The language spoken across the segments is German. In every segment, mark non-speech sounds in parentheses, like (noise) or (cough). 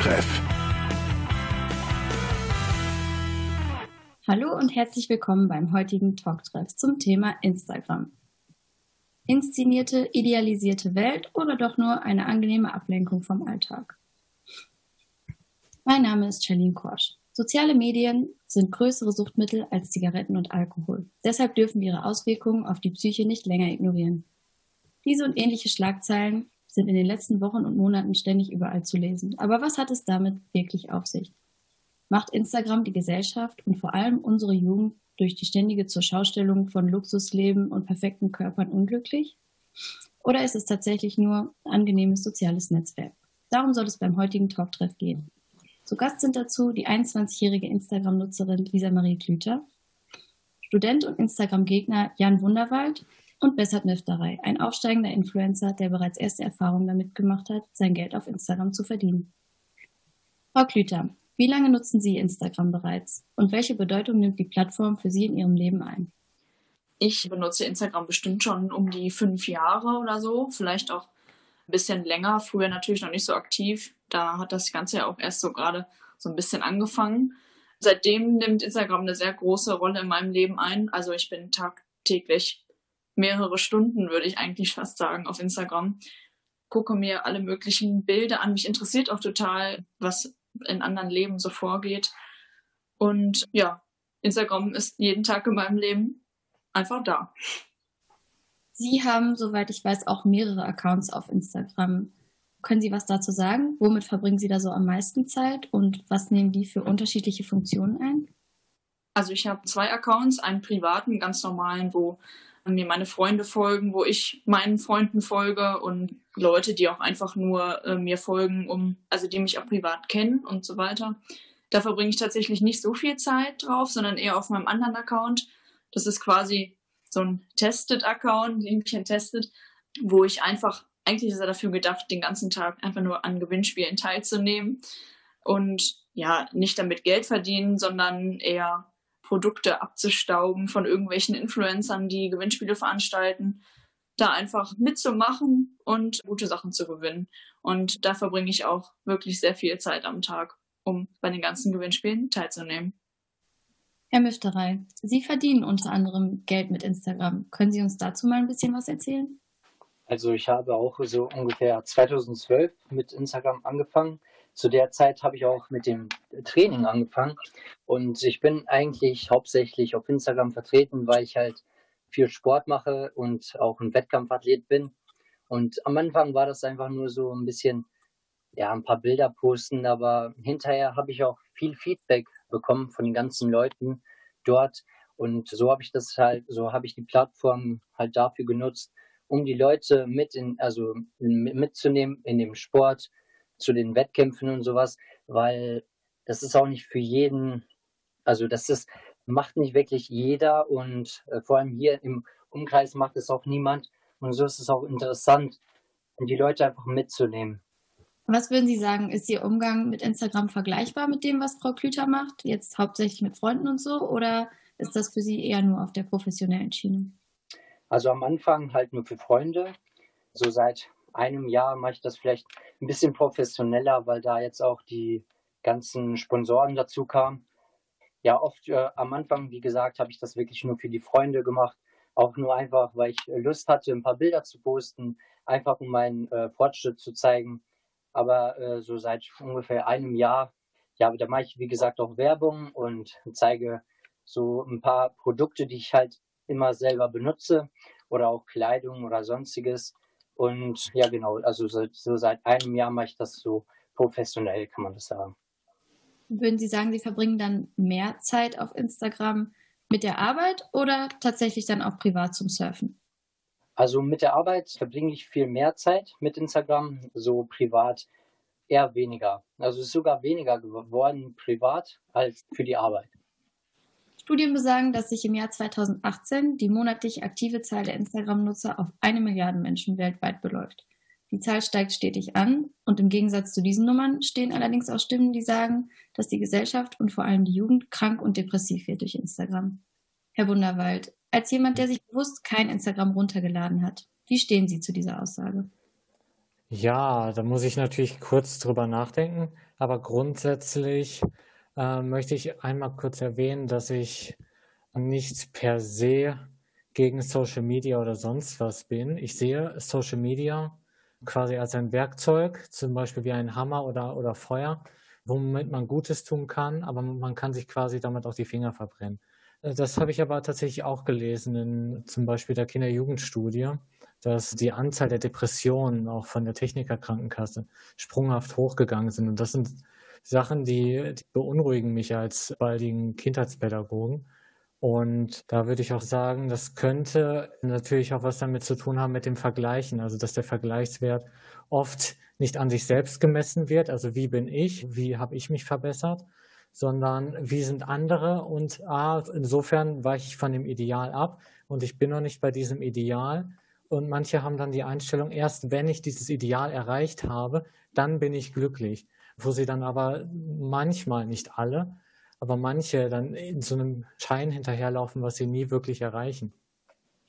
Talktreff. Hallo und herzlich willkommen beim heutigen Talktreff zum Thema Instagram. Inszenierte, idealisierte Welt oder doch nur eine angenehme Ablenkung vom Alltag? Mein Name ist Charlene Korsch. Soziale Medien sind größere Suchtmittel als Zigaretten und Alkohol. Deshalb dürfen wir ihre Auswirkungen auf die Psyche nicht länger ignorieren. Diese und ähnliche Schlagzeilen sind in den letzten Wochen und Monaten ständig überall zu lesen. Aber was hat es damit wirklich auf sich? Macht Instagram die Gesellschaft und vor allem unsere Jugend durch die ständige Zurschaustellung von Luxusleben und perfekten Körpern unglücklich? Oder ist es tatsächlich nur ein angenehmes soziales Netzwerk? Darum soll es beim heutigen Talktreff gehen. Zu Gast sind dazu die 21-jährige Instagram-Nutzerin Lisa Marie Klüter, Student und Instagram-Gegner Jan Wunderwald und Bessert Nifterei, ein aufsteigender Influencer, der bereits erste Erfahrungen damit gemacht hat, sein Geld auf Instagram zu verdienen. Frau Klüter, wie lange nutzen Sie Instagram bereits und welche Bedeutung nimmt die Plattform für Sie in Ihrem Leben ein? Ich benutze Instagram bestimmt schon um die fünf Jahre oder so, vielleicht auch ein bisschen länger. Früher natürlich noch nicht so aktiv. Da hat das Ganze ja auch erst so gerade so ein bisschen angefangen. Seitdem nimmt Instagram eine sehr große Rolle in meinem Leben ein. Also ich bin tagtäglich mehrere Stunden, würde ich eigentlich fast sagen, auf Instagram. Gucke mir alle möglichen Bilder an. Mich interessiert auch total, was in anderen Leben so vorgeht. Und ja, Instagram ist jeden Tag in meinem Leben einfach da. Sie haben, soweit ich weiß, auch mehrere Accounts auf Instagram. Können Sie was dazu sagen? Womit verbringen Sie da so am meisten Zeit und was nehmen die für unterschiedliche Funktionen ein? Also ich habe zwei Accounts, einen privaten, ganz normalen, wo mir meine Freunde folgen, wo ich meinen Freunden folge und Leute, die auch einfach nur äh, mir folgen, um, also die mich auch privat kennen und so weiter. Da verbringe ich tatsächlich nicht so viel Zeit drauf, sondern eher auf meinem anderen Account. Das ist quasi so ein Tested-Account, Hähnchen testet, wo ich einfach, eigentlich ist er dafür gedacht, den ganzen Tag einfach nur an Gewinnspielen teilzunehmen und ja, nicht damit Geld verdienen, sondern eher Produkte abzustauben von irgendwelchen Influencern, die Gewinnspiele veranstalten, da einfach mitzumachen und gute Sachen zu gewinnen. Und da verbringe ich auch wirklich sehr viel Zeit am Tag, um bei den ganzen Gewinnspielen teilzunehmen. Herr Müfterei, Sie verdienen unter anderem Geld mit Instagram. Können Sie uns dazu mal ein bisschen was erzählen? Also ich habe auch so ungefähr 2012 mit Instagram angefangen zu der Zeit habe ich auch mit dem Training angefangen und ich bin eigentlich hauptsächlich auf Instagram vertreten, weil ich halt viel Sport mache und auch ein Wettkampfathlet bin. Und am Anfang war das einfach nur so ein bisschen, ja, ein paar Bilder posten, aber hinterher habe ich auch viel Feedback bekommen von den ganzen Leuten dort. Und so habe ich das halt, so habe ich die Plattform halt dafür genutzt, um die Leute mit in, also mitzunehmen in dem Sport, zu den Wettkämpfen und sowas, weil das ist auch nicht für jeden, also das ist, macht nicht wirklich jeder und äh, vor allem hier im Umkreis macht es auch niemand. Und so ist es auch interessant, die Leute einfach mitzunehmen. Was würden Sie sagen, ist Ihr Umgang mit Instagram vergleichbar mit dem, was Frau Klüter macht? Jetzt hauptsächlich mit Freunden und so? Oder ist das für Sie eher nur auf der professionellen Schiene? Also am Anfang halt nur für Freunde. So seit einem Jahr mache ich das vielleicht ein bisschen professioneller, weil da jetzt auch die ganzen Sponsoren dazu kamen. Ja, oft äh, am Anfang, wie gesagt, habe ich das wirklich nur für die Freunde gemacht. Auch nur einfach, weil ich Lust hatte, ein paar Bilder zu posten, einfach um meinen äh, Fortschritt zu zeigen. Aber äh, so seit ungefähr einem Jahr, ja, da mache ich, wie gesagt, auch Werbung und zeige so ein paar Produkte, die ich halt immer selber benutze oder auch Kleidung oder sonstiges. Und ja, genau, also so, so seit einem Jahr mache ich das so professionell, kann man das sagen. Würden Sie sagen, Sie verbringen dann mehr Zeit auf Instagram mit der Arbeit oder tatsächlich dann auch privat zum Surfen? Also mit der Arbeit verbringe ich viel mehr Zeit mit Instagram, so privat eher weniger. Also es ist sogar weniger geworden privat als für die Arbeit. Studien besagen, dass sich im Jahr 2018 die monatlich aktive Zahl der Instagram-Nutzer auf eine Milliarde Menschen weltweit beläuft. Die Zahl steigt stetig an und im Gegensatz zu diesen Nummern stehen allerdings auch Stimmen, die sagen, dass die Gesellschaft und vor allem die Jugend krank und depressiv wird durch Instagram. Herr Wunderwald, als jemand, der sich bewusst kein Instagram runtergeladen hat, wie stehen Sie zu dieser Aussage? Ja, da muss ich natürlich kurz drüber nachdenken. Aber grundsätzlich äh, möchte ich einmal kurz erwähnen, dass ich nicht per se gegen Social Media oder sonst was bin. Ich sehe Social Media quasi als ein Werkzeug, zum Beispiel wie ein Hammer oder, oder Feuer, womit man Gutes tun kann, aber man kann sich quasi damit auch die Finger verbrennen. Äh, das habe ich aber tatsächlich auch gelesen in zum Beispiel der Kinder-Jugendstudie, dass die Anzahl der Depressionen auch von der Technikerkrankenkasse sprunghaft hochgegangen sind. Und das sind Sachen, die, die beunruhigen mich als baldigen Kindheitspädagogen. Und da würde ich auch sagen, das könnte natürlich auch was damit zu tun haben mit dem Vergleichen, also dass der Vergleichswert oft nicht an sich selbst gemessen wird, also wie bin ich, wie habe ich mich verbessert, sondern wie sind andere und ah, insofern weiche ich von dem Ideal ab und ich bin noch nicht bei diesem Ideal. Und manche haben dann die Einstellung, erst wenn ich dieses Ideal erreicht habe, dann bin ich glücklich. Wo sie dann aber manchmal, nicht alle, aber manche dann in so einem Schein hinterherlaufen, was sie nie wirklich erreichen.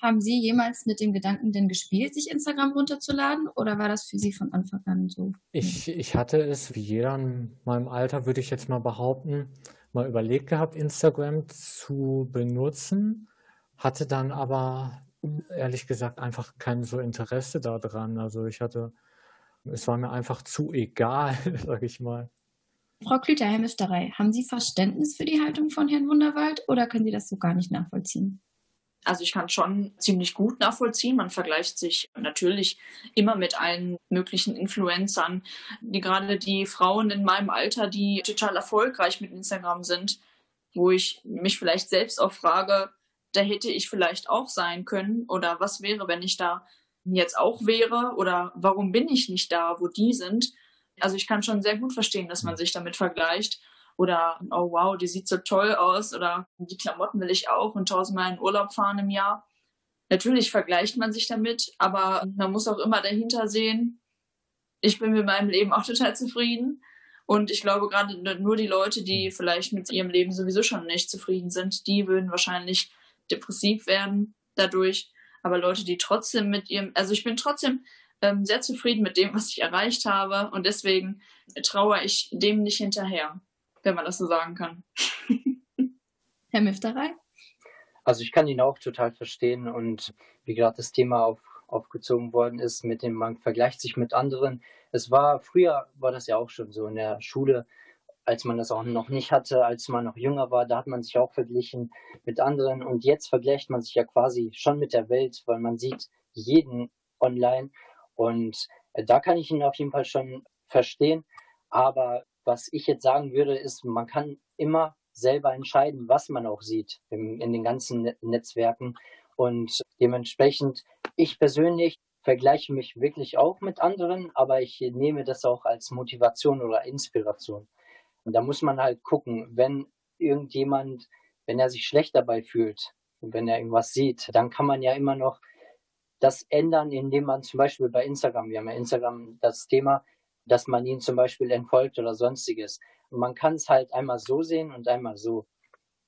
Haben Sie jemals mit dem Gedanken denn gespielt, sich Instagram runterzuladen oder war das für Sie von Anfang an so? Ich, ich hatte es, wie jeder in meinem Alter, würde ich jetzt mal behaupten, mal überlegt gehabt, Instagram zu benutzen, hatte dann aber ehrlich gesagt einfach kein so Interesse daran. Also ich hatte, es war mir einfach zu egal, (laughs) sag ich mal. Frau Klüter, Herr Müsterei, haben Sie Verständnis für die Haltung von Herrn Wunderwald oder können Sie das so gar nicht nachvollziehen? Also ich kann schon ziemlich gut nachvollziehen. Man vergleicht sich natürlich immer mit allen möglichen Influencern, die gerade die Frauen in meinem Alter, die total erfolgreich mit Instagram sind, wo ich mich vielleicht selbst auch frage, da hätte ich vielleicht auch sein können oder was wäre, wenn ich da jetzt auch wäre oder warum bin ich nicht da, wo die sind? Also ich kann schon sehr gut verstehen, dass man sich damit vergleicht. Oder, oh wow, die sieht so toll aus. Oder die Klamotten will ich auch und tausendmal in Urlaub fahren im Jahr. Natürlich vergleicht man sich damit, aber man muss auch immer dahinter sehen, ich bin mit meinem Leben auch total zufrieden. Und ich glaube, gerade nur die Leute, die vielleicht mit ihrem Leben sowieso schon nicht zufrieden sind, die würden wahrscheinlich depressiv werden dadurch. Aber Leute, die trotzdem mit ihrem, also ich bin trotzdem ähm, sehr zufrieden mit dem, was ich erreicht habe. Und deswegen traue ich dem nicht hinterher, wenn man das so sagen kann. (laughs) Herr Müfterei? Also ich kann ihn auch total verstehen und wie gerade das Thema auf, aufgezogen worden ist, mit dem man vergleicht sich mit anderen. Es war früher war das ja auch schon so in der Schule, als man das auch noch nicht hatte, als man noch jünger war, da hat man sich auch verglichen mit anderen und jetzt vergleicht man sich ja quasi schon mit der Welt, weil man sieht jeden online und äh, da kann ich ihn auf jeden Fall schon verstehen. Aber was ich jetzt sagen würde, ist, man kann immer selber entscheiden, was man auch sieht in, in den ganzen Netzwerken. Und dementsprechend, ich persönlich vergleiche mich wirklich auch mit anderen, aber ich nehme das auch als Motivation oder Inspiration. Und da muss man halt gucken, wenn irgendjemand, wenn er sich schlecht dabei fühlt, wenn er irgendwas sieht, dann kann man ja immer noch das ändern, indem man zum Beispiel bei Instagram, wir haben ja Instagram das Thema, dass man ihn zum Beispiel entfolgt oder sonstiges. Und man kann es halt einmal so sehen und einmal so.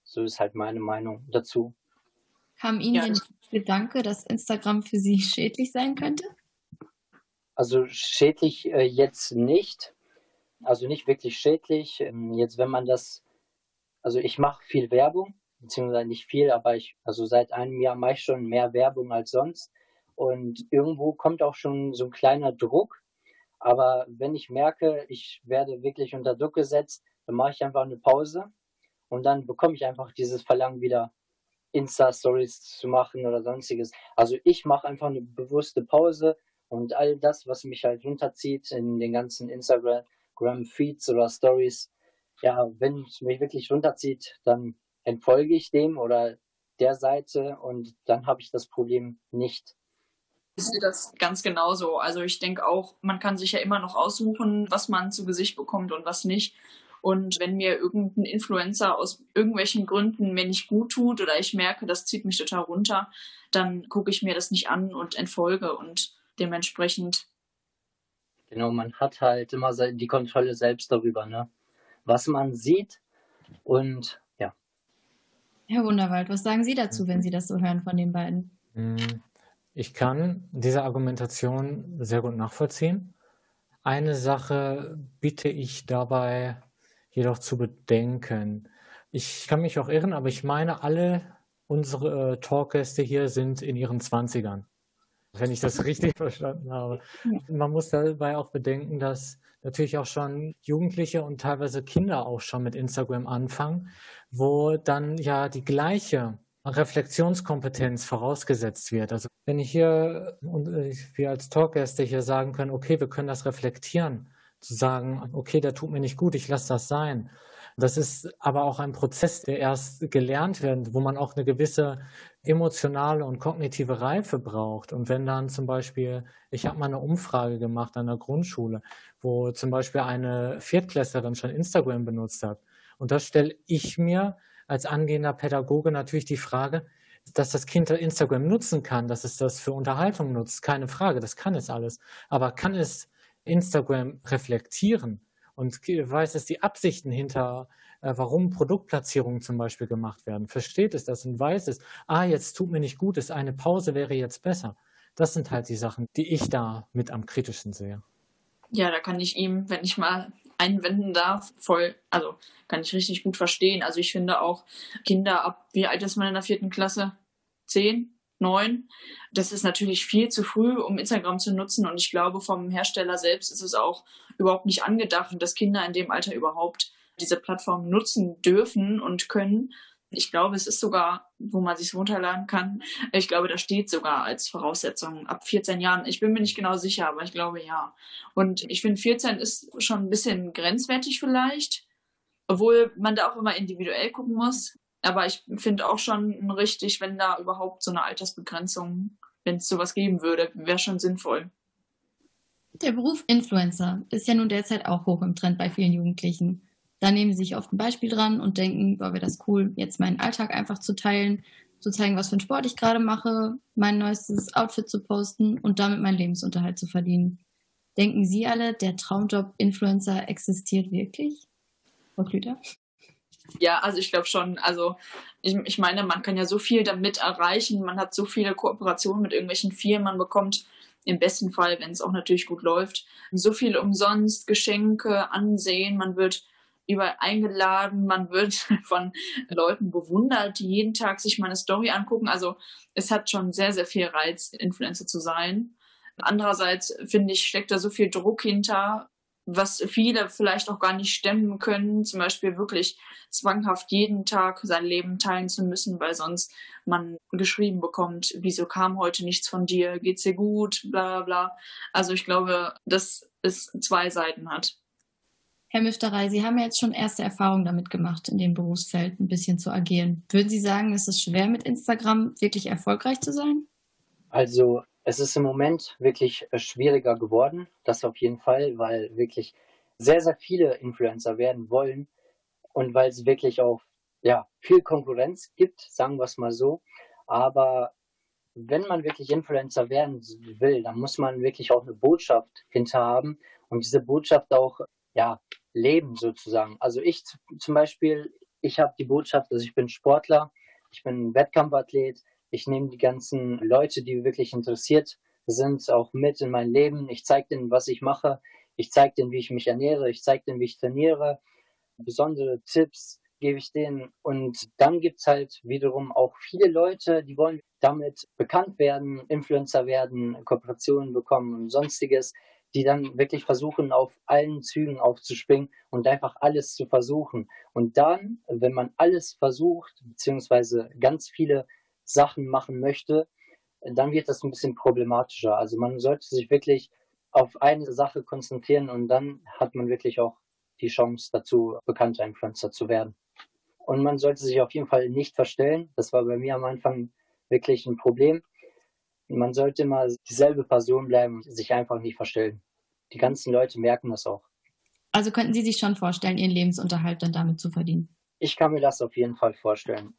So ist halt meine Meinung dazu. Kam Ihnen ja. der Gedanke, dass Instagram für Sie schädlich sein könnte? Also schädlich äh, jetzt nicht. Also nicht wirklich schädlich. Ähm, jetzt, wenn man das, also ich mache viel Werbung, beziehungsweise nicht viel, aber ich, also seit einem Jahr mache ich schon mehr Werbung als sonst. Und irgendwo kommt auch schon so ein kleiner Druck. Aber wenn ich merke, ich werde wirklich unter Druck gesetzt, dann mache ich einfach eine Pause und dann bekomme ich einfach dieses Verlangen wieder Insta-Stories zu machen oder sonstiges. Also ich mache einfach eine bewusste Pause und all das, was mich halt runterzieht in den ganzen Instagram-Feeds oder Stories, ja, wenn es mich wirklich runterzieht, dann entfolge ich dem oder der Seite und dann habe ich das Problem nicht. Ich sehe das ganz genauso. Also ich denke auch, man kann sich ja immer noch aussuchen, was man zu Gesicht bekommt und was nicht. Und wenn mir irgendein Influencer aus irgendwelchen Gründen mir nicht gut tut oder ich merke, das zieht mich total runter, dann gucke ich mir das nicht an und entfolge und dementsprechend. Genau, man hat halt immer die Kontrolle selbst darüber, ne? Was man sieht und ja. Herr Wunderwald, was sagen Sie dazu, wenn Sie das so hören von den beiden? Mhm. Ich kann diese Argumentation sehr gut nachvollziehen, Eine Sache bitte ich dabei jedoch zu bedenken. Ich kann mich auch irren, aber ich meine, alle unsere äh, Talkgäste hier sind in ihren Zwanzigern, wenn ich das richtig (laughs) verstanden habe. Man muss dabei auch bedenken, dass natürlich auch schon Jugendliche und teilweise Kinder auch schon mit Instagram anfangen, wo dann ja die gleiche Reflexionskompetenz vorausgesetzt wird. Also wenn ich hier und wir als Talkgäste hier sagen können, okay, wir können das reflektieren, zu sagen, okay, der tut mir nicht gut, ich lasse das sein. Das ist aber auch ein Prozess, der erst gelernt wird, wo man auch eine gewisse emotionale und kognitive Reife braucht. Und wenn dann zum Beispiel, ich habe mal eine Umfrage gemacht an der Grundschule, wo zum Beispiel eine Viertklässlerin schon Instagram benutzt hat. Und das stelle ich mir als angehender Pädagoge natürlich die Frage, dass das Kind Instagram nutzen kann, dass es das für Unterhaltung nutzt, keine Frage, das kann es alles. Aber kann es Instagram reflektieren und weiß es die Absichten hinter, äh, warum Produktplatzierungen zum Beispiel gemacht werden? Versteht es das und weiß es, ah, jetzt tut mir nicht gut, ist eine Pause wäre jetzt besser. Das sind halt die Sachen, die ich da mit am kritischsten sehe. Ja, da kann ich ihm, wenn ich mal einwenden darf, voll, also kann ich richtig gut verstehen. Also ich finde auch Kinder ab, wie alt ist man in der vierten Klasse? Zehn? Neun? Das ist natürlich viel zu früh, um Instagram zu nutzen. Und ich glaube, vom Hersteller selbst ist es auch überhaupt nicht angedacht, dass Kinder in dem Alter überhaupt diese Plattform nutzen dürfen und können. Ich glaube, es ist sogar, wo man sich runterladen kann. Ich glaube, da steht sogar als Voraussetzung ab 14 Jahren. Ich bin mir nicht genau sicher, aber ich glaube ja. Und ich finde, 14 ist schon ein bisschen grenzwertig vielleicht, obwohl man da auch immer individuell gucken muss. Aber ich finde auch schon richtig, wenn da überhaupt so eine Altersbegrenzung, wenn es sowas geben würde, wäre schon sinnvoll. Der Beruf Influencer ist ja nun derzeit auch hoch im Trend bei vielen Jugendlichen. Da nehmen sie sich oft ein Beispiel dran und denken, boah, wäre das cool, jetzt meinen Alltag einfach zu teilen, zu zeigen, was für einen Sport ich gerade mache, mein neuestes Outfit zu posten und damit meinen Lebensunterhalt zu verdienen. Denken Sie alle, der Traumjob Influencer existiert wirklich? Frau Klüter? Ja, also ich glaube schon. Also ich, ich meine, man kann ja so viel damit erreichen. Man hat so viele Kooperationen mit irgendwelchen Firmen. Man bekommt im besten Fall, wenn es auch natürlich gut läuft, so viel umsonst, Geschenke, Ansehen. Man wird überall eingeladen, man wird (laughs) von Leuten bewundert, die jeden Tag sich meine Story angucken. Also es hat schon sehr, sehr viel Reiz, Influencer zu sein. Andererseits finde ich, steckt da so viel Druck hinter, was viele vielleicht auch gar nicht stemmen können, zum Beispiel wirklich zwanghaft jeden Tag sein Leben teilen zu müssen, weil sonst man geschrieben bekommt, wieso kam heute nichts von dir, geht's dir gut, bla bla bla. Also ich glaube, dass es zwei Seiten hat. Herr Müfterei, Sie haben ja jetzt schon erste Erfahrungen damit gemacht, in dem Berufsfeld ein bisschen zu agieren. Würden Sie sagen, es ist schwer, mit Instagram wirklich erfolgreich zu sein? Also es ist im Moment wirklich äh, schwieriger geworden, das auf jeden Fall, weil wirklich sehr, sehr viele Influencer werden wollen und weil es wirklich auch ja, viel Konkurrenz gibt, sagen wir es mal so. Aber wenn man wirklich Influencer werden will, dann muss man wirklich auch eine Botschaft hinter haben und diese Botschaft auch ja, leben sozusagen. Also ich zum Beispiel, ich habe die Botschaft, also ich bin Sportler, ich bin Wettkampfathlet, ich nehme die ganzen Leute, die wirklich interessiert sind, auch mit in mein Leben. Ich zeige denen, was ich mache. Ich zeige denen, wie ich mich ernähre. Ich zeige denen, wie ich trainiere. Besondere Tipps gebe ich denen. Und dann gibt es halt wiederum auch viele Leute, die wollen damit bekannt werden, Influencer werden, Kooperationen bekommen und sonstiges die dann wirklich versuchen, auf allen Zügen aufzuspringen und einfach alles zu versuchen. Und dann, wenn man alles versucht, beziehungsweise ganz viele Sachen machen möchte, dann wird das ein bisschen problematischer. Also man sollte sich wirklich auf eine Sache konzentrieren und dann hat man wirklich auch die Chance dazu, bekannter Influencer zu werden. Und man sollte sich auf jeden Fall nicht verstellen. Das war bei mir am Anfang wirklich ein Problem. Man sollte immer dieselbe Person bleiben und sich einfach nicht verstellen. Die ganzen Leute merken das auch. Also könnten Sie sich schon vorstellen, Ihren Lebensunterhalt dann damit zu verdienen? Ich kann mir das auf jeden Fall vorstellen.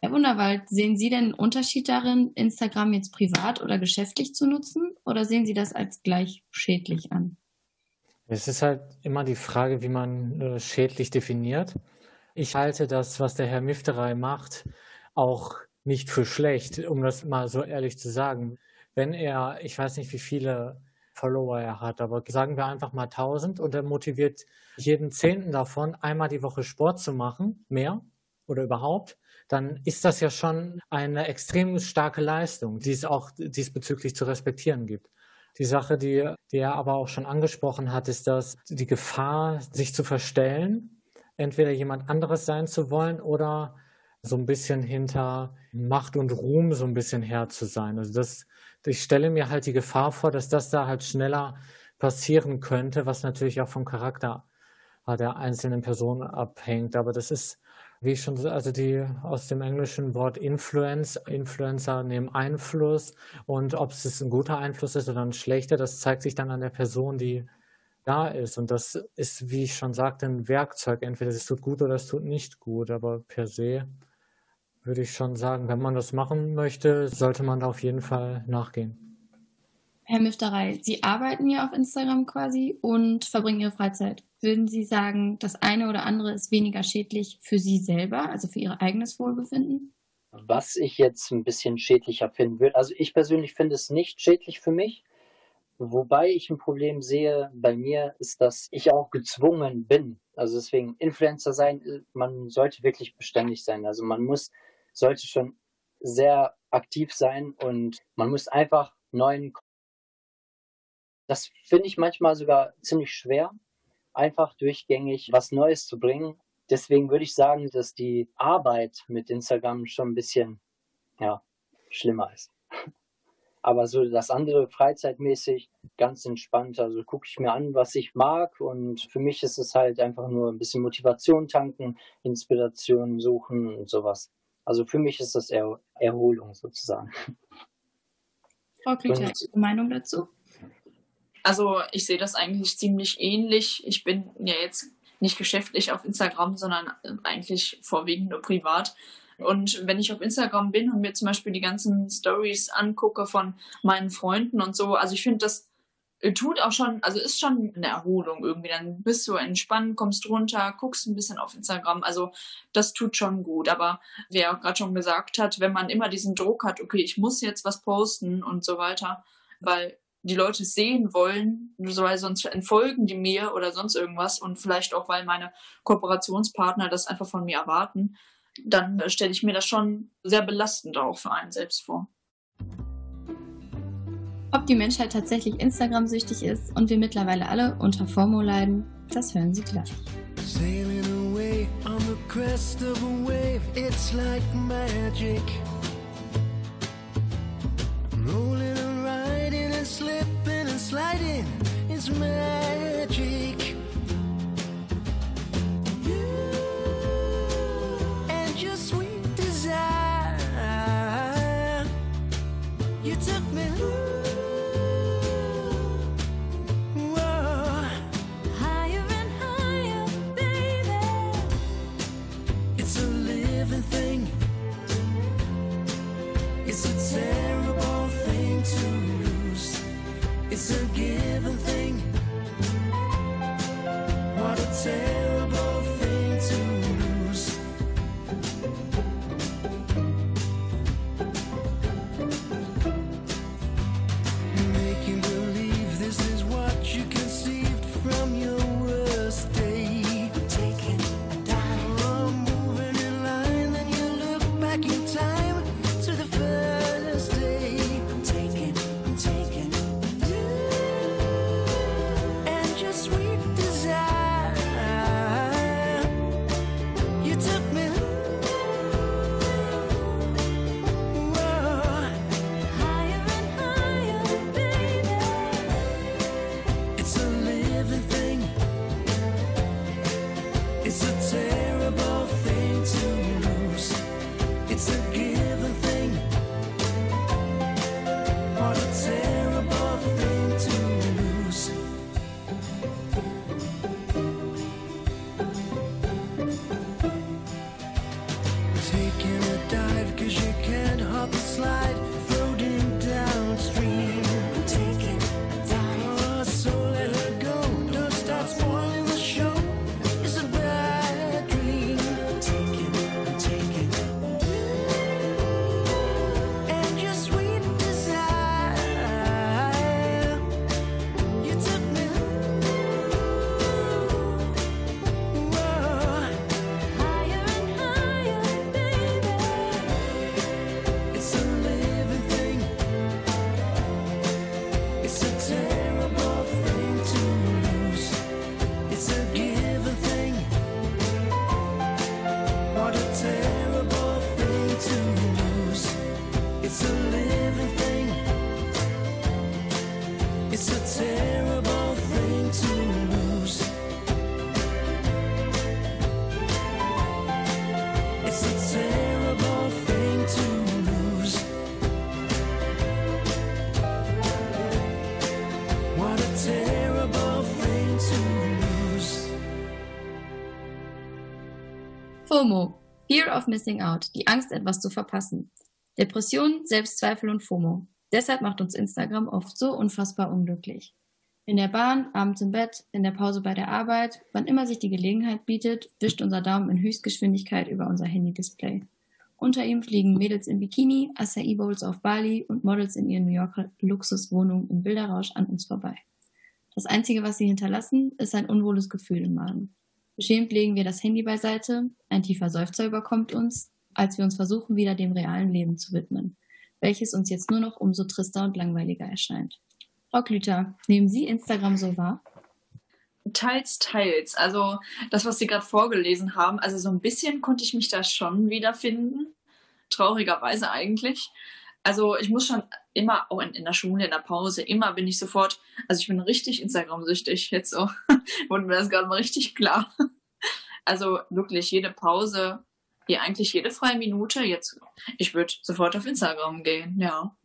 Herr Wunderwald, sehen Sie denn einen Unterschied darin, Instagram jetzt privat oder geschäftlich zu nutzen? Oder sehen Sie das als gleich schädlich an? Es ist halt immer die Frage, wie man äh, schädlich definiert. Ich halte das, was der Herr Mifterei macht, auch nicht für schlecht, um das mal so ehrlich zu sagen. Wenn er, ich weiß nicht, wie viele Follower er hat. Aber sagen wir einfach mal 1000 und er motiviert jeden Zehnten davon, einmal die Woche Sport zu machen, mehr oder überhaupt, dann ist das ja schon eine extrem starke Leistung, die es auch diesbezüglich zu respektieren gibt. Die Sache, die, die er aber auch schon angesprochen hat, ist, dass die Gefahr, sich zu verstellen, entweder jemand anderes sein zu wollen oder so ein bisschen hinter Macht und Ruhm so ein bisschen her zu sein. Also das, ich stelle mir halt die Gefahr vor, dass das da halt schneller passieren könnte, was natürlich auch vom Charakter der einzelnen Person abhängt. Aber das ist, wie schon, also die aus dem englischen Wort Influence, Influencer nehmen Einfluss und ob es ein guter Einfluss ist oder ein schlechter, das zeigt sich dann an der Person, die da ist. Und das ist, wie ich schon sagte, ein Werkzeug. Entweder es tut gut oder es tut nicht gut, aber per se würde ich schon sagen, wenn man das machen möchte, sollte man da auf jeden Fall nachgehen. Herr Müfterei, Sie arbeiten ja auf Instagram quasi und verbringen Ihre Freizeit. Würden Sie sagen, das eine oder andere ist weniger schädlich für Sie selber, also für Ihr eigenes Wohlbefinden? Was ich jetzt ein bisschen schädlicher finden würde, also ich persönlich finde es nicht schädlich für mich. Wobei ich ein Problem sehe bei mir, ist, dass ich auch gezwungen bin. Also deswegen Influencer sein, man sollte wirklich beständig sein. Also man muss sollte schon sehr aktiv sein und man muss einfach neuen. Das finde ich manchmal sogar ziemlich schwer, einfach durchgängig was Neues zu bringen. Deswegen würde ich sagen, dass die Arbeit mit Instagram schon ein bisschen ja, schlimmer ist. (laughs) Aber so das andere freizeitmäßig ganz entspannt. Also gucke ich mir an, was ich mag. Und für mich ist es halt einfach nur ein bisschen Motivation tanken, Inspiration suchen und sowas. Also für mich ist das er Erholung sozusagen. Frau Klüter, Ihre Meinung dazu? Also ich sehe das eigentlich ziemlich ähnlich. Ich bin ja jetzt nicht geschäftlich auf Instagram, sondern äh, eigentlich vorwiegend nur privat. Und wenn ich auf Instagram bin und mir zum Beispiel die ganzen Stories angucke von meinen Freunden und so, also ich finde das tut auch schon, also ist schon eine Erholung irgendwie. Dann bist du entspannt, kommst runter, guckst ein bisschen auf Instagram. Also das tut schon gut. Aber wer auch gerade schon gesagt hat, wenn man immer diesen Druck hat, okay, ich muss jetzt was posten und so weiter, weil die Leute sehen wollen, weil sonst entfolgen die mir oder sonst irgendwas und vielleicht auch, weil meine Kooperationspartner das einfach von mir erwarten, dann stelle ich mir das schon sehr belastend auch für einen selbst vor. Ob die Menschheit tatsächlich Instagram-süchtig ist und wir mittlerweile alle unter FOMO leiden, das hören Sie gleich. Sailing away on the crest of a wave, it's like magic. Rolling sliding is magic. And your sweet desire. You took me. Higher and higher, baby. It's a living thing. FOMO, Fear of Missing Out, die Angst, etwas zu verpassen. Depression, Selbstzweifel und FOMO. Deshalb macht uns Instagram oft so unfassbar unglücklich. In der Bahn, abends im Bett, in der Pause bei der Arbeit, wann immer sich die Gelegenheit bietet, wischt unser Daumen in Höchstgeschwindigkeit über unser Handy-Display. Unter ihm fliegen Mädels im Bikini, Acai Bowls auf Bali und Models in ihren New Yorker Luxuswohnungen im Bilderrausch an uns vorbei. Das Einzige, was sie hinterlassen, ist ein unwohles Gefühl im Magen. Beschämt legen wir das Handy beiseite, ein tiefer Seufzer überkommt uns, als wir uns versuchen, wieder dem realen Leben zu widmen, welches uns jetzt nur noch umso trister und langweiliger erscheint. Frau Klüter, nehmen Sie Instagram so wahr? Teils, teils. Also das, was Sie gerade vorgelesen haben, also so ein bisschen konnte ich mich da schon wiederfinden. Traurigerweise eigentlich. Also ich muss schon immer, auch in, in der Schule, in der Pause, immer bin ich sofort, also ich bin richtig Instagram-süchtig jetzt so. (laughs) Wurde mir das gerade mal richtig klar. Also wirklich jede Pause, ja eigentlich jede freie Minute, jetzt, ich würde sofort auf Instagram gehen, ja.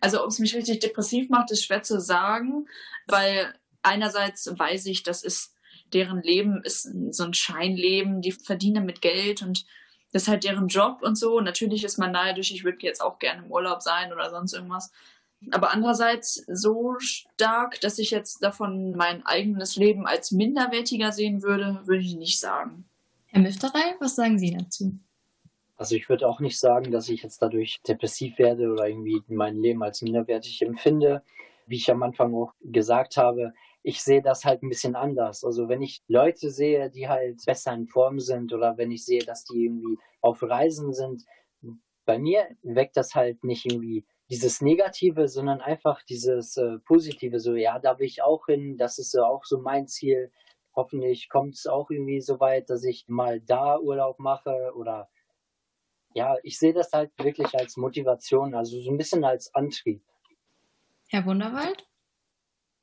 Also ob es mich richtig depressiv macht, ist schwer zu sagen, weil einerseits weiß ich, das ist deren Leben ist so ein Scheinleben, die verdienen mit Geld und das ist halt deren Job und so. Natürlich ist man neidisch, ich würde jetzt auch gerne im Urlaub sein oder sonst irgendwas. Aber andererseits so stark, dass ich jetzt davon mein eigenes Leben als minderwertiger sehen würde, würde ich nicht sagen. Herr Müfterei, was sagen Sie dazu? Also ich würde auch nicht sagen, dass ich jetzt dadurch depressiv werde oder irgendwie mein Leben als minderwertig empfinde. Wie ich am Anfang auch gesagt habe, ich sehe das halt ein bisschen anders. Also wenn ich Leute sehe, die halt besser in Form sind oder wenn ich sehe, dass die irgendwie auf Reisen sind, bei mir weckt das halt nicht irgendwie dieses Negative, sondern einfach dieses äh, Positive, so ja, da will ich auch hin, das ist ja auch so mein Ziel. Hoffentlich kommt es auch irgendwie so weit, dass ich mal da Urlaub mache oder ja, ich sehe das halt wirklich als Motivation, also so ein bisschen als Antrieb. Herr Wunderwald?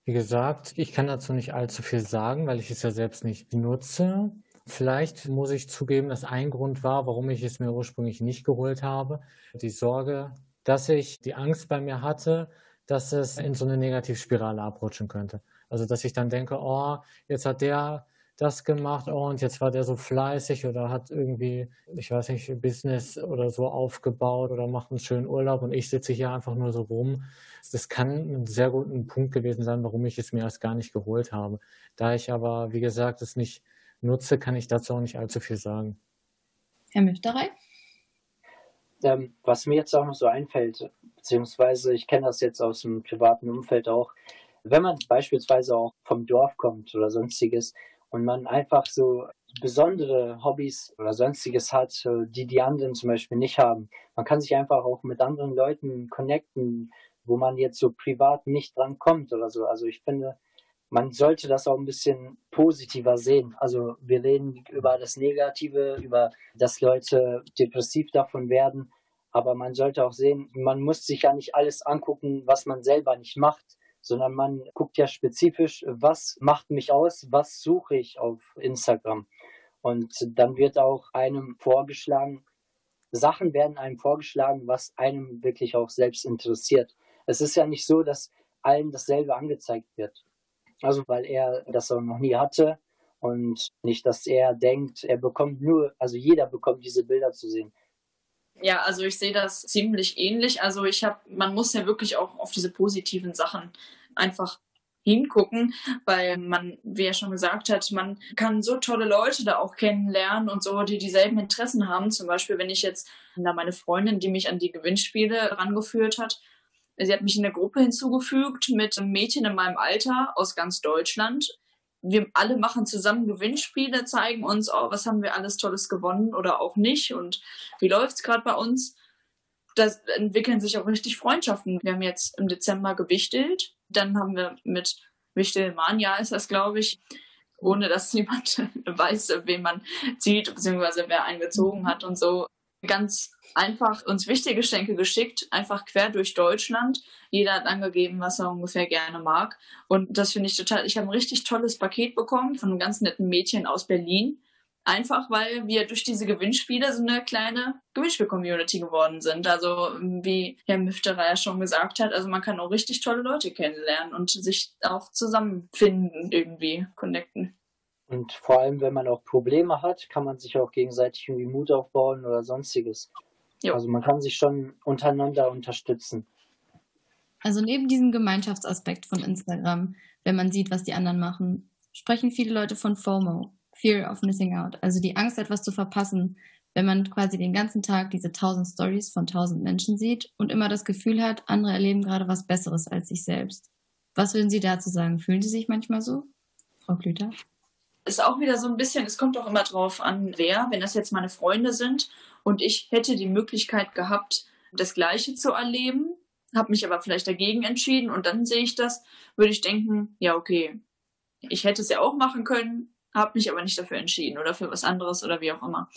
Wie gesagt, ich kann dazu nicht allzu viel sagen, weil ich es ja selbst nicht nutze. Vielleicht muss ich zugeben, dass ein Grund war, warum ich es mir ursprünglich nicht geholt habe. Die Sorge, dass ich die Angst bei mir hatte, dass es in so eine Negativspirale abrutschen könnte. Also, dass ich dann denke, oh, jetzt hat der das gemacht oh, und jetzt war der so fleißig oder hat irgendwie, ich weiß nicht, Business oder so aufgebaut oder macht einen schönen Urlaub und ich sitze hier einfach nur so rum. Das kann ein sehr guter Punkt gewesen sein, warum ich es mir erst gar nicht geholt habe. Da ich aber, wie gesagt, es nicht nutze, kann ich dazu auch nicht allzu viel sagen. Herr Müfterei? Ähm, was mir jetzt auch noch so einfällt, beziehungsweise ich kenne das jetzt aus dem privaten Umfeld auch, wenn man beispielsweise auch vom Dorf kommt oder sonstiges, und man einfach so besondere Hobbys oder sonstiges hat, die die anderen zum Beispiel nicht haben. Man kann sich einfach auch mit anderen Leuten connecten, wo man jetzt so privat nicht dran kommt oder so. Also ich finde, man sollte das auch ein bisschen positiver sehen. Also wir reden über das Negative, über dass Leute depressiv davon werden. Aber man sollte auch sehen, man muss sich ja nicht alles angucken, was man selber nicht macht sondern man guckt ja spezifisch, was macht mich aus, was suche ich auf Instagram. Und dann wird auch einem vorgeschlagen, Sachen werden einem vorgeschlagen, was einem wirklich auch selbst interessiert. Es ist ja nicht so, dass allen dasselbe angezeigt wird. Also weil er das auch noch nie hatte und nicht, dass er denkt, er bekommt nur, also jeder bekommt diese Bilder zu sehen. Ja, also ich sehe das ziemlich ähnlich. Also ich habe, man muss ja wirklich auch auf diese positiven Sachen einfach hingucken, weil man, wie er schon gesagt hat, man kann so tolle Leute da auch kennenlernen und so, die dieselben Interessen haben. Zum Beispiel, wenn ich jetzt, na, meine Freundin, die mich an die Gewinnspiele rangeführt hat, sie hat mich in eine Gruppe hinzugefügt mit Mädchen in meinem Alter aus ganz Deutschland wir alle machen zusammen Gewinnspiele, zeigen uns, oh, was haben wir alles Tolles gewonnen oder auch nicht und wie läuft es gerade bei uns. Da entwickeln sich auch richtig Freundschaften. Wir haben jetzt im Dezember gewichtelt. Dann haben wir mit Wichtelmania ist das, glaube ich, ohne dass (laughs) jemand weiß, wen man zieht, beziehungsweise wer einen gezogen hat und so, ganz einfach uns wichtige Geschenke geschickt, einfach quer durch Deutschland. Jeder hat angegeben, was er ungefähr gerne mag. Und das finde ich total, ich habe ein richtig tolles Paket bekommen von einem ganz netten Mädchen aus Berlin. Einfach weil wir durch diese Gewinnspiele so eine kleine Gewinnspiel-Community geworden sind. Also wie Herr Müfterer ja schon gesagt hat, also man kann auch richtig tolle Leute kennenlernen und sich auch zusammenfinden, irgendwie connecten. Und vor allem, wenn man auch Probleme hat, kann man sich auch gegenseitig irgendwie Mut aufbauen oder sonstiges. Jo. Also man kann sich schon untereinander unterstützen. Also neben diesem Gemeinschaftsaspekt von Instagram, wenn man sieht, was die anderen machen, sprechen viele Leute von FOMO, Fear of Missing Out, also die Angst, etwas zu verpassen, wenn man quasi den ganzen Tag diese tausend Stories von tausend Menschen sieht und immer das Gefühl hat, andere erleben gerade was Besseres als sich selbst. Was würden Sie dazu sagen? Fühlen Sie sich manchmal so, Frau Klüter? Ist auch wieder so ein bisschen, es kommt auch immer drauf an, wer, wenn das jetzt meine Freunde sind und ich hätte die Möglichkeit gehabt, das Gleiche zu erleben, habe mich aber vielleicht dagegen entschieden und dann sehe ich das, würde ich denken, ja, okay, ich hätte es ja auch machen können, habe mich aber nicht dafür entschieden oder für was anderes oder wie auch immer.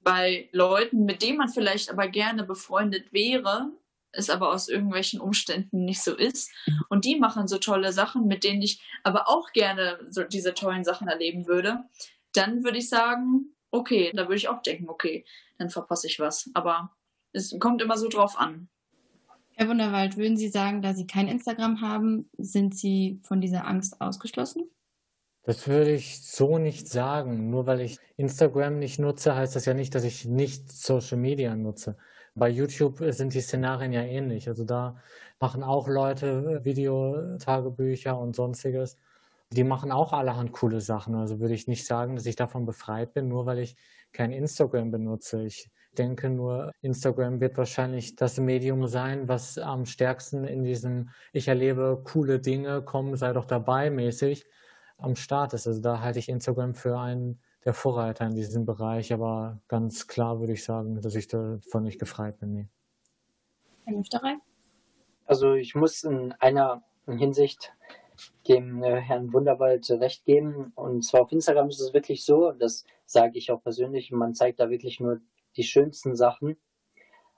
Bei Leuten, mit denen man vielleicht aber gerne befreundet wäre, es aber aus irgendwelchen Umständen nicht so ist. Und die machen so tolle Sachen, mit denen ich aber auch gerne so diese tollen Sachen erleben würde. Dann würde ich sagen, okay, da würde ich auch denken, okay, dann verpasse ich was. Aber es kommt immer so drauf an. Herr Wunderwald, würden Sie sagen, da Sie kein Instagram haben, sind Sie von dieser Angst ausgeschlossen? Das würde ich so nicht sagen. Nur weil ich Instagram nicht nutze, heißt das ja nicht, dass ich nicht Social Media nutze. Bei YouTube sind die Szenarien ja ähnlich. Also da machen auch Leute Videotagebücher und sonstiges. Die machen auch allerhand coole Sachen. Also würde ich nicht sagen, dass ich davon befreit bin, nur weil ich kein Instagram benutze. Ich denke nur, Instagram wird wahrscheinlich das Medium sein, was am stärksten in diesem Ich erlebe coole Dinge, komm, sei doch dabei mäßig am Start ist. Also da halte ich Instagram für einen der Vorreiter in diesem Bereich, aber ganz klar würde ich sagen, dass ich davon nicht gefreit bin. Nee. Herr? Also ich muss in einer Hinsicht dem äh, Herrn Wunderwald recht geben. Und zwar auf Instagram ist es wirklich so, das sage ich auch persönlich, man zeigt da wirklich nur die schönsten Sachen.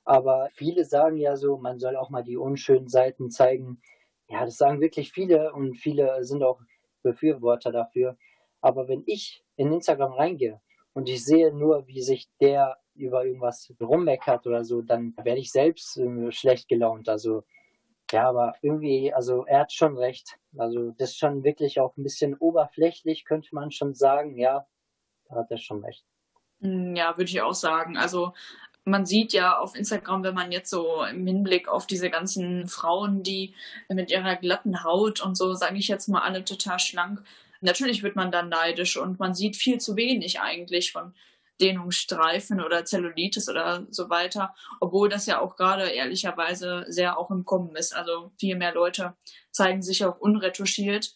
Aber viele sagen ja so, man soll auch mal die unschönen Seiten zeigen. Ja, das sagen wirklich viele und viele sind auch Befürworter dafür. Aber wenn ich in Instagram reingehe und ich sehe nur, wie sich der über irgendwas rummeckert oder so, dann werde ich selbst äh, schlecht gelaunt. Also ja, aber irgendwie, also er hat schon recht. Also das ist schon wirklich auch ein bisschen oberflächlich, könnte man schon sagen. Ja, da hat er schon recht. Hm, ja, würde ich auch sagen. Also man sieht ja auf Instagram, wenn man jetzt so im Hinblick auf diese ganzen Frauen, die mit ihrer glatten Haut und so, sage ich jetzt mal, alle total schlank, natürlich wird man dann neidisch und man sieht viel zu wenig eigentlich von Dehnungsstreifen oder Zellulitis oder so weiter, obwohl das ja auch gerade ehrlicherweise sehr auch im Kommen ist. Also viel mehr Leute zeigen sich auch unretuschiert,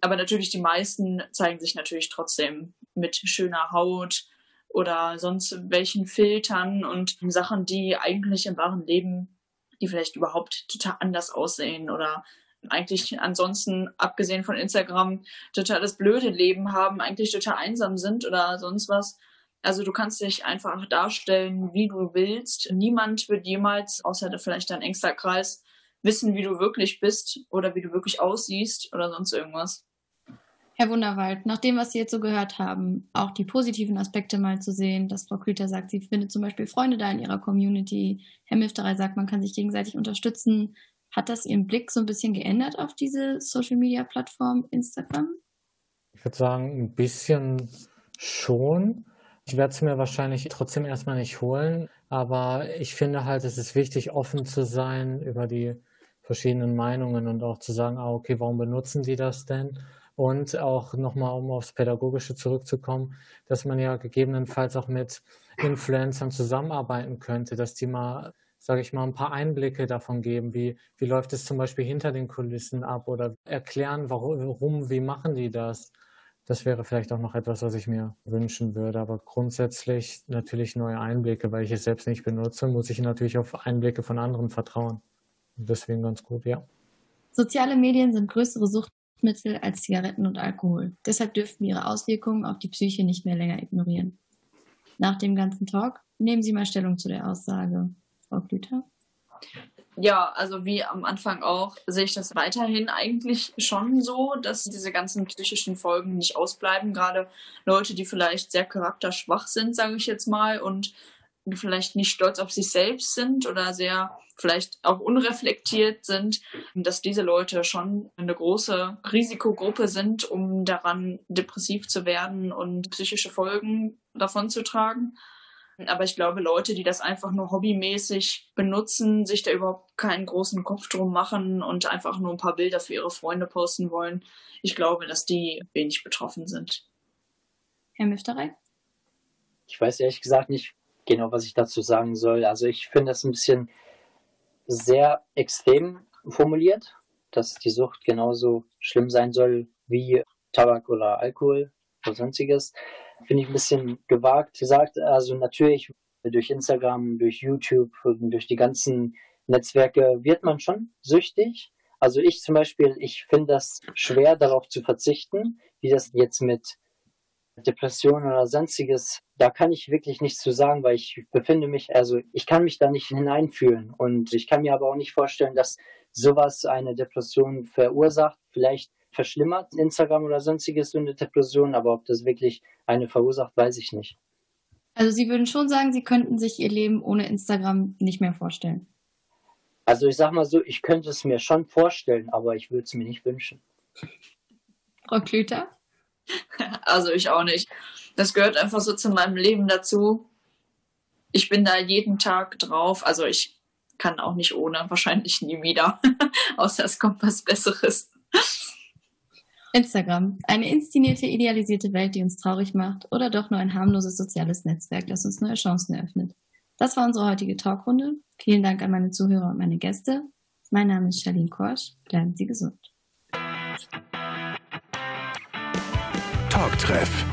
aber natürlich die meisten zeigen sich natürlich trotzdem mit schöner Haut, oder sonst welchen Filtern und Sachen, die eigentlich im wahren Leben, die vielleicht überhaupt total anders aussehen oder eigentlich ansonsten, abgesehen von Instagram, total das blöde Leben haben, eigentlich total einsam sind oder sonst was. Also du kannst dich einfach darstellen, wie du willst. Niemand wird jemals, außer vielleicht dein engster Kreis, wissen, wie du wirklich bist oder wie du wirklich aussiehst oder sonst irgendwas. Herr Wunderwald, nach dem, was Sie jetzt so gehört haben, auch die positiven Aspekte mal zu sehen, dass Frau Klüter sagt, sie findet zum Beispiel Freunde da in ihrer Community. Herr Mifterei sagt, man kann sich gegenseitig unterstützen. Hat das Ihren Blick so ein bisschen geändert auf diese Social-Media-Plattform Instagram? Ich würde sagen, ein bisschen schon. Ich werde es mir wahrscheinlich trotzdem erstmal nicht holen, aber ich finde halt, es ist wichtig, offen zu sein über die verschiedenen Meinungen und auch zu sagen, ah, okay, warum benutzen die das denn? Und auch nochmal, um aufs Pädagogische zurückzukommen, dass man ja gegebenenfalls auch mit Influencern zusammenarbeiten könnte, dass die mal, sage ich mal, ein paar Einblicke davon geben, wie, wie läuft es zum Beispiel hinter den Kulissen ab oder erklären, warum, wie machen die das. Das wäre vielleicht auch noch etwas, was ich mir wünschen würde. Aber grundsätzlich natürlich neue Einblicke, weil ich es selbst nicht benutze, muss ich natürlich auf Einblicke von anderen vertrauen. deswegen ganz gut, ja. Soziale Medien sind größere Sucht Suchtmittel als Zigaretten und Alkohol. Deshalb dürften wir ihre Auswirkungen auf die Psyche nicht mehr länger ignorieren. Nach dem ganzen Talk nehmen Sie mal Stellung zu der Aussage, Frau Klüter. Ja, also wie am Anfang auch, sehe ich das weiterhin eigentlich schon so, dass diese ganzen psychischen Folgen nicht ausbleiben. Gerade Leute, die vielleicht sehr charakterschwach sind, sage ich jetzt mal, und vielleicht nicht stolz auf sich selbst sind oder sehr vielleicht auch unreflektiert sind, dass diese Leute schon eine große Risikogruppe sind, um daran depressiv zu werden und psychische Folgen davon zu tragen. Aber ich glaube, Leute, die das einfach nur hobbymäßig benutzen, sich da überhaupt keinen großen Kopf drum machen und einfach nur ein paar Bilder für ihre Freunde posten wollen, ich glaube, dass die wenig betroffen sind. Herr Müfterei? Ich weiß ehrlich gesagt nicht genau, was ich dazu sagen soll. Also ich finde das ein bisschen sehr extrem formuliert, dass die Sucht genauso schlimm sein soll wie Tabak oder Alkohol oder sonstiges. Finde ich ein bisschen gewagt gesagt. Also natürlich durch Instagram, durch YouTube durch die ganzen Netzwerke wird man schon süchtig. Also ich zum Beispiel, ich finde das schwer darauf zu verzichten, wie das jetzt mit Depression oder sonstiges, da kann ich wirklich nichts zu sagen, weil ich befinde mich, also ich kann mich da nicht hineinfühlen und ich kann mir aber auch nicht vorstellen, dass sowas eine Depression verursacht, vielleicht verschlimmert Instagram oder sonstiges so eine Depression, aber ob das wirklich eine verursacht, weiß ich nicht. Also Sie würden schon sagen, Sie könnten sich Ihr Leben ohne Instagram nicht mehr vorstellen. Also ich sag mal so, ich könnte es mir schon vorstellen, aber ich würde es mir nicht wünschen. Frau Klüter? (laughs) Also ich auch nicht. Das gehört einfach so zu meinem Leben dazu. Ich bin da jeden Tag drauf. Also ich kann auch nicht ohne, wahrscheinlich nie wieder. (laughs) Außer es kommt was Besseres. Instagram. Eine inszenierte, idealisierte Welt, die uns traurig macht oder doch nur ein harmloses soziales Netzwerk, das uns neue Chancen eröffnet. Das war unsere heutige Talkrunde. Vielen Dank an meine Zuhörer und meine Gäste. Mein Name ist Charlene Korsch. Bleiben Sie gesund. Talktreff